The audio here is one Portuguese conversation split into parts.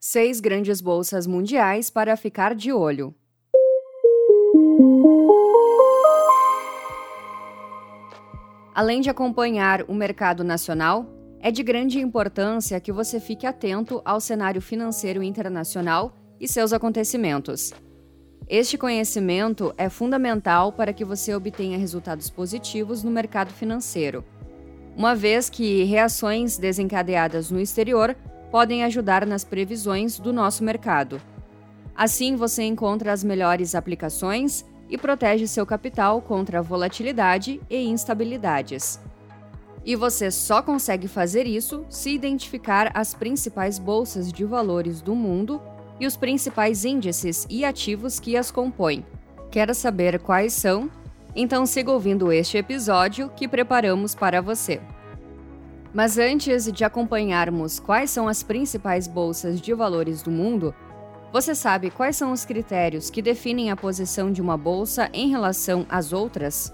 Seis grandes bolsas mundiais para ficar de olho. Além de acompanhar o mercado nacional, é de grande importância que você fique atento ao cenário financeiro internacional e seus acontecimentos. Este conhecimento é fundamental para que você obtenha resultados positivos no mercado financeiro, uma vez que reações desencadeadas no exterior podem ajudar nas previsões do nosso mercado. Assim, você encontra as melhores aplicações e protege seu capital contra volatilidade e instabilidades. E você só consegue fazer isso se identificar as principais bolsas de valores do mundo e os principais índices e ativos que as compõem. Quer saber quais são? Então siga ouvindo este episódio que preparamos para você. Mas antes de acompanharmos quais são as principais bolsas de valores do mundo, você sabe quais são os critérios que definem a posição de uma bolsa em relação às outras?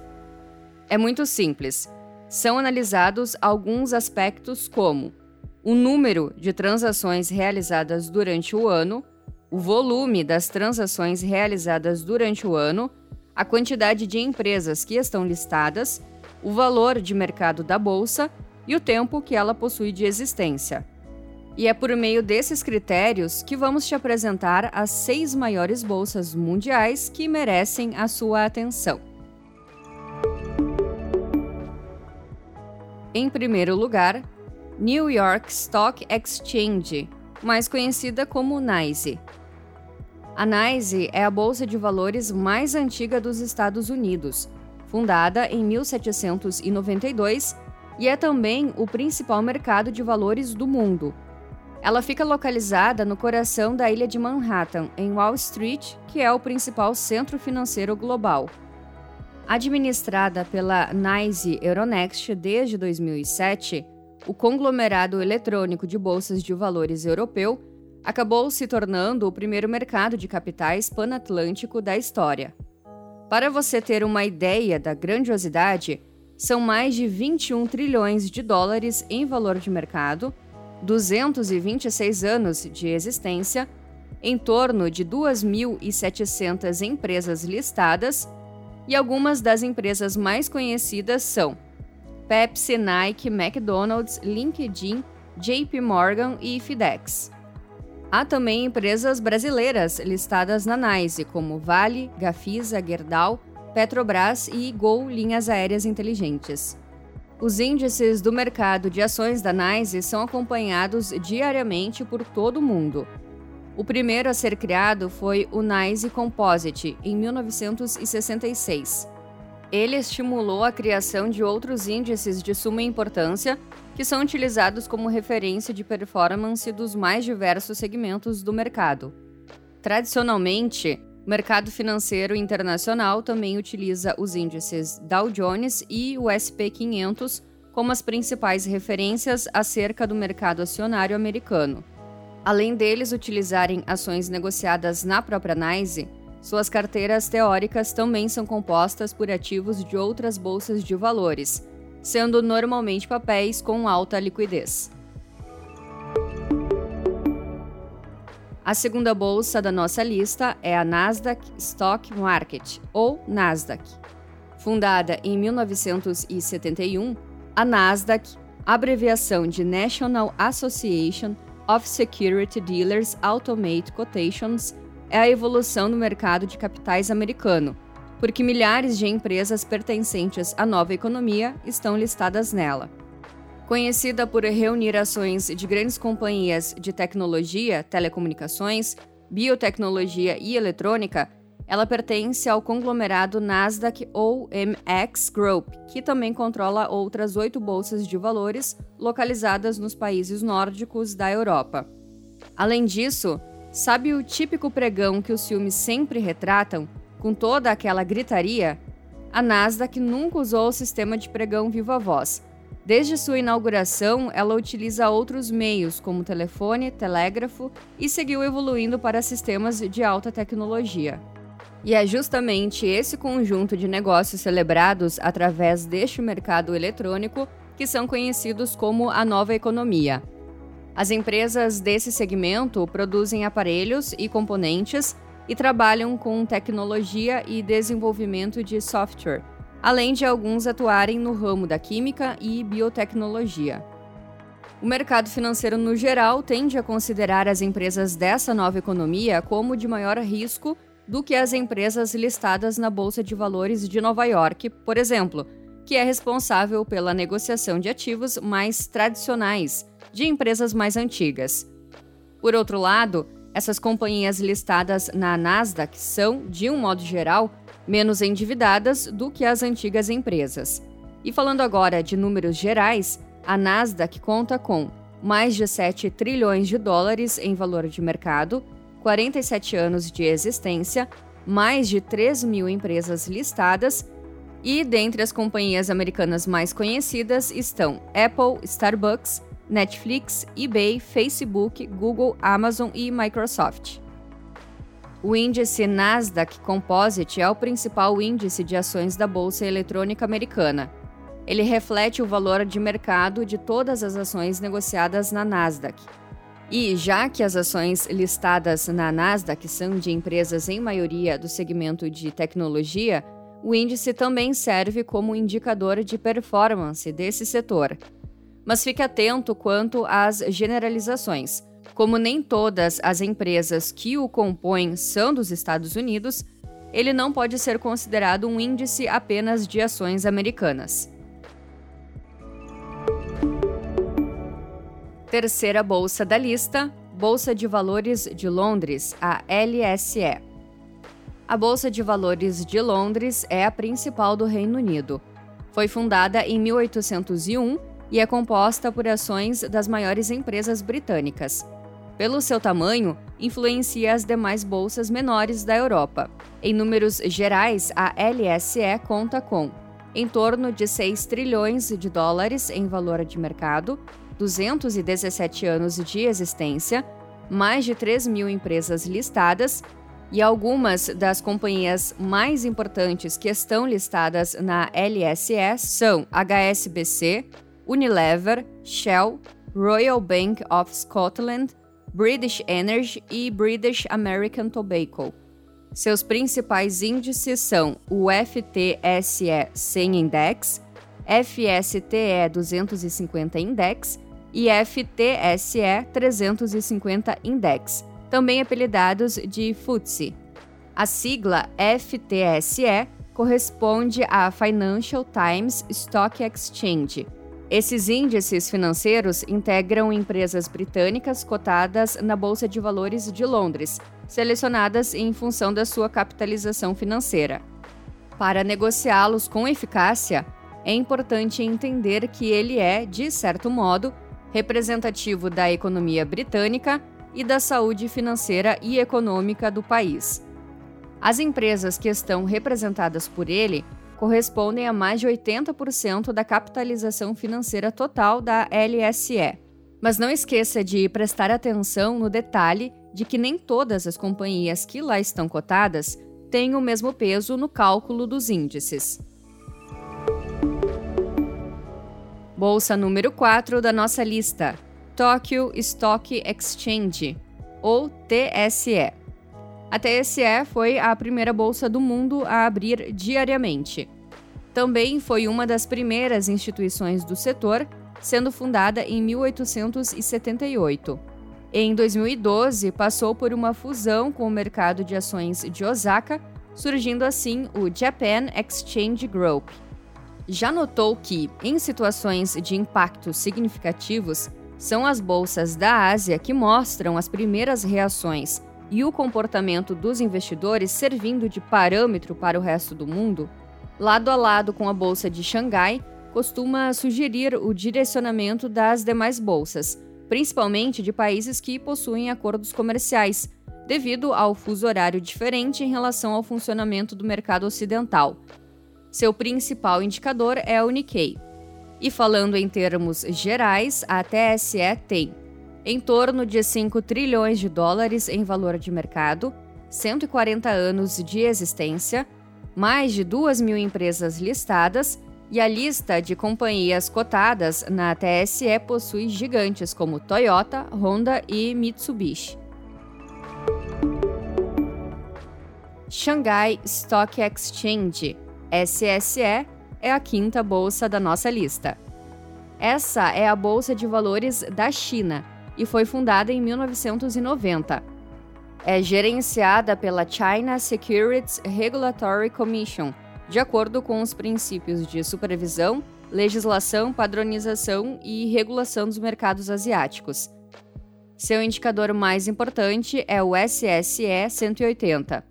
É muito simples. São analisados alguns aspectos como o número de transações realizadas durante o ano, o volume das transações realizadas durante o ano, a quantidade de empresas que estão listadas, o valor de mercado da bolsa e o tempo que ela possui de existência. E é por meio desses critérios que vamos te apresentar as seis maiores bolsas mundiais que merecem a sua atenção. Em primeiro lugar, New York Stock Exchange, mais conhecida como NYSE. A NYSE é a bolsa de valores mais antiga dos Estados Unidos, fundada em 1792 e é também o principal mercado de valores do mundo ela fica localizada no coração da ilha de Manhattan, em Wall Street, que é o principal centro financeiro global. Administrada pela NYSE Euronext desde 2007, o conglomerado eletrônico de bolsas de valores europeu acabou se tornando o primeiro mercado de capitais panatlântico da história. Para você ter uma ideia da grandiosidade, são mais de 21 trilhões de dólares em valor de mercado 226 anos de existência, em torno de 2.700 empresas listadas, e algumas das empresas mais conhecidas são Pepsi, Nike, McDonald's, LinkedIn, JP Morgan e FedEx. Há também empresas brasileiras listadas na NICE, como Vale, Gafisa, Gerdau, Petrobras e Gol Linhas Aéreas Inteligentes. Os índices do mercado de ações da NYSE são acompanhados diariamente por todo o mundo. O primeiro a ser criado foi o NYSE Composite, em 1966. Ele estimulou a criação de outros índices de suma importância que são utilizados como referência de performance dos mais diversos segmentos do mercado. Tradicionalmente, o mercado financeiro internacional também utiliza os índices Dow Jones e o SP 500 como as principais referências acerca do mercado acionário americano. Além deles utilizarem ações negociadas na própria NYSE, suas carteiras teóricas também são compostas por ativos de outras bolsas de valores, sendo normalmente papéis com alta liquidez. A segunda bolsa da nossa lista é a Nasdaq Stock Market, ou Nasdaq. Fundada em 1971, a Nasdaq, abreviação de National Association of Security Dealers Automate Quotations, é a evolução do mercado de capitais americano, porque milhares de empresas pertencentes à nova economia estão listadas nela. Conhecida por reunir ações de grandes companhias de tecnologia, telecomunicações, biotecnologia e eletrônica, ela pertence ao conglomerado Nasdaq ou MX Group, que também controla outras oito bolsas de valores localizadas nos países nórdicos da Europa. Além disso, sabe o típico pregão que os filmes sempre retratam, com toda aquela gritaria? A Nasdaq nunca usou o sistema de pregão viva voz Desde sua inauguração, ela utiliza outros meios, como telefone, telégrafo, e seguiu evoluindo para sistemas de alta tecnologia. E é justamente esse conjunto de negócios celebrados através deste mercado eletrônico que são conhecidos como a nova economia. As empresas desse segmento produzem aparelhos e componentes e trabalham com tecnologia e desenvolvimento de software, além de alguns atuarem no ramo da química e biotecnologia. O mercado financeiro, no geral, tende a considerar as empresas dessa nova economia como de maior risco do que as empresas listadas na Bolsa de Valores de Nova York, por exemplo, que é responsável pela negociação de ativos mais tradicionais de empresas mais antigas. Por outro lado, essas companhias listadas na Nasdaq são, de um modo geral, menos endividadas do que as antigas empresas. E falando agora de números gerais, a Nasdaq conta com mais de 7 trilhões de dólares em valor de mercado, 47 anos de existência, mais de 3 mil empresas listadas e dentre as companhias americanas mais conhecidas estão Apple, Starbucks, Netflix, eBay, Facebook, Google, Amazon e Microsoft. O índice Nasdaq Composite é o principal índice de ações da Bolsa Eletrônica Americana. Ele reflete o valor de mercado de todas as ações negociadas na Nasdaq. E, já que as ações listadas na Nasdaq são de empresas em maioria do segmento de tecnologia, o índice também serve como indicador de performance desse setor. Mas fique atento quanto às generalizações. Como nem todas as empresas que o compõem são dos Estados Unidos, ele não pode ser considerado um índice apenas de ações americanas. Terceira bolsa da lista, Bolsa de Valores de Londres, a LSE. A Bolsa de Valores de Londres é a principal do Reino Unido. Foi fundada em 1801 e é composta por ações das maiores empresas britânicas. Pelo seu tamanho, influencia as demais bolsas menores da Europa. Em números gerais, a LSE conta com em torno de 6 trilhões de dólares em valor de mercado, 217 anos de existência, mais de 3 mil empresas listadas e algumas das companhias mais importantes que estão listadas na LSE são HSBC, Unilever, Shell, Royal Bank of Scotland, British Energy e British American Tobacco. Seus principais índices são o FTSE 100 Index, FSTE 250 Index e FTSE 350 Index também apelidados de FTSE. A sigla FTSE corresponde à Financial Times Stock Exchange. Esses índices financeiros integram empresas britânicas cotadas na Bolsa de Valores de Londres, selecionadas em função da sua capitalização financeira. Para negociá-los com eficácia, é importante entender que ele é, de certo modo, representativo da economia britânica e da saúde financeira e econômica do país. As empresas que estão representadas por ele correspondem a mais de 80% da capitalização financeira total da LSE. Mas não esqueça de prestar atenção no detalhe de que nem todas as companhias que lá estão cotadas têm o mesmo peso no cálculo dos índices. Bolsa número 4 da nossa lista: Tokyo Stock Exchange, ou TSE. A TSE foi a primeira bolsa do mundo a abrir diariamente. Também foi uma das primeiras instituições do setor, sendo fundada em 1878. Em 2012, passou por uma fusão com o mercado de ações de Osaka, surgindo assim o Japan Exchange Group. Já notou que, em situações de impacto significativos, são as bolsas da Ásia que mostram as primeiras reações e o comportamento dos investidores servindo de parâmetro para o resto do mundo, lado a lado com a bolsa de Xangai, costuma sugerir o direcionamento das demais bolsas, principalmente de países que possuem acordos comerciais, devido ao fuso horário diferente em relação ao funcionamento do mercado ocidental. Seu principal indicador é o Nikkei, e falando em termos gerais, a TSE tem em torno de 5 trilhões de dólares em valor de mercado, 140 anos de existência, mais de 2 mil empresas listadas E a lista de companhias cotadas na TSE possui gigantes como Toyota, Honda e Mitsubishi. Shanghai Stock Exchange, SSE, é a quinta bolsa da nossa lista. Essa é a bolsa de valores da China e foi fundada em 1990. É gerenciada pela China Securities Regulatory Commission, de acordo com os princípios de supervisão, legislação, padronização e regulação dos mercados asiáticos. Seu indicador mais importante é o SSE 180.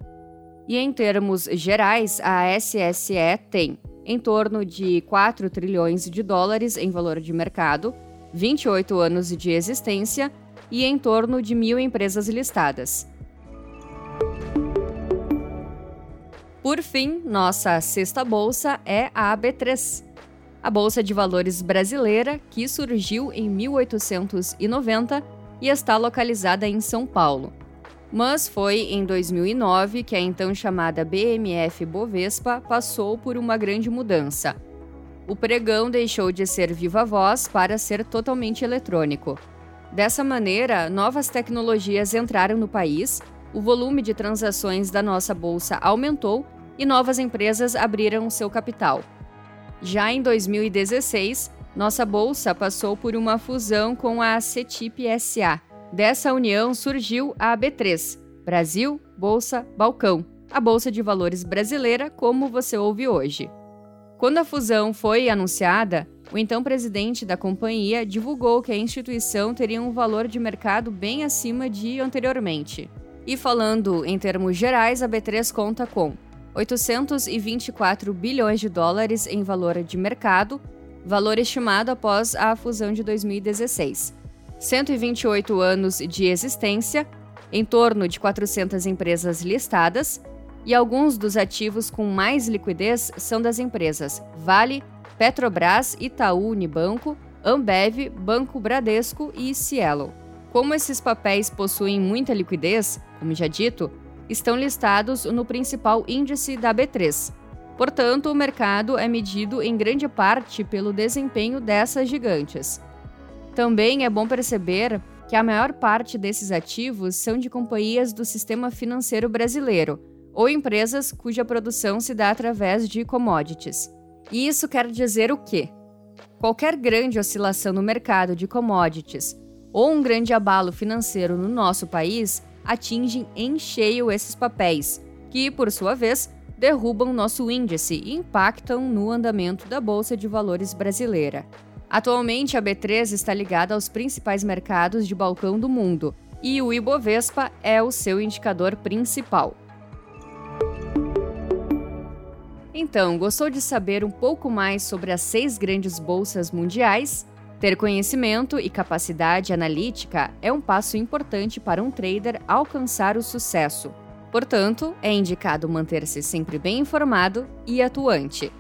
E em termos gerais, a SSE tem em torno de 4 trilhões de dólares em valor de mercado, 28 anos de existência e em torno de mil empresas listadas. Por fim, nossa sexta bolsa é a AB3, a Bolsa de Valores brasileira que surgiu em 1890 e está localizada em São Paulo. Mas foi em 2009 que a então chamada BMF Bovespa passou por uma grande mudança. O pregão deixou de ser viva voz para ser totalmente eletrônico. Dessa maneira, novas tecnologias entraram no país, o volume de transações da nossa bolsa aumentou e novas empresas abriram seu capital. Já em 2016, nossa bolsa passou por uma fusão com a CETIP SA, Dessa união surgiu a AB3, Brasil Bolsa Balcão, a bolsa de valores brasileira como você ouve hoje. Quando a fusão foi anunciada, o então presidente da companhia divulgou que a instituição teria um valor de mercado bem acima de anteriormente. E falando em termos gerais, a B3 conta com 824 bilhões de dólares em valor de mercado, valor estimado após a fusão de 2016 128 anos de existência, em torno de 400 empresas listadas, e alguns dos ativos com mais liquidez são das empresas Vale, Petrobras, Itaú Unibanco, Ambev, Banco Bradesco e Cielo. Como esses papéis possuem muita liquidez, como já dito, estão listados no principal índice da B3. Portanto, o mercado é medido em grande parte pelo desempenho dessas gigantes. Também é bom perceber que a maior parte desses ativos são de companhias do sistema financeiro brasileiro ou empresas cuja produção se dá através de commodities. E isso quer dizer o quê? Qualquer grande oscilação no mercado de commodities ou um grande abalo financeiro no nosso país atingem em cheio esses papéis, que, por sua vez, derrubam nosso índice e impactam no andamento da Bolsa de Valores brasileira. Atualmente, a B3 está ligada aos principais mercados de balcão do mundo e o Ibovespa é o seu indicador principal. Então, gostou de saber um pouco mais sobre as seis grandes bolsas mundiais? Ter conhecimento e capacidade analítica é um passo importante para um trader alcançar o sucesso. Portanto, é indicado manter-se sempre bem informado e atuante.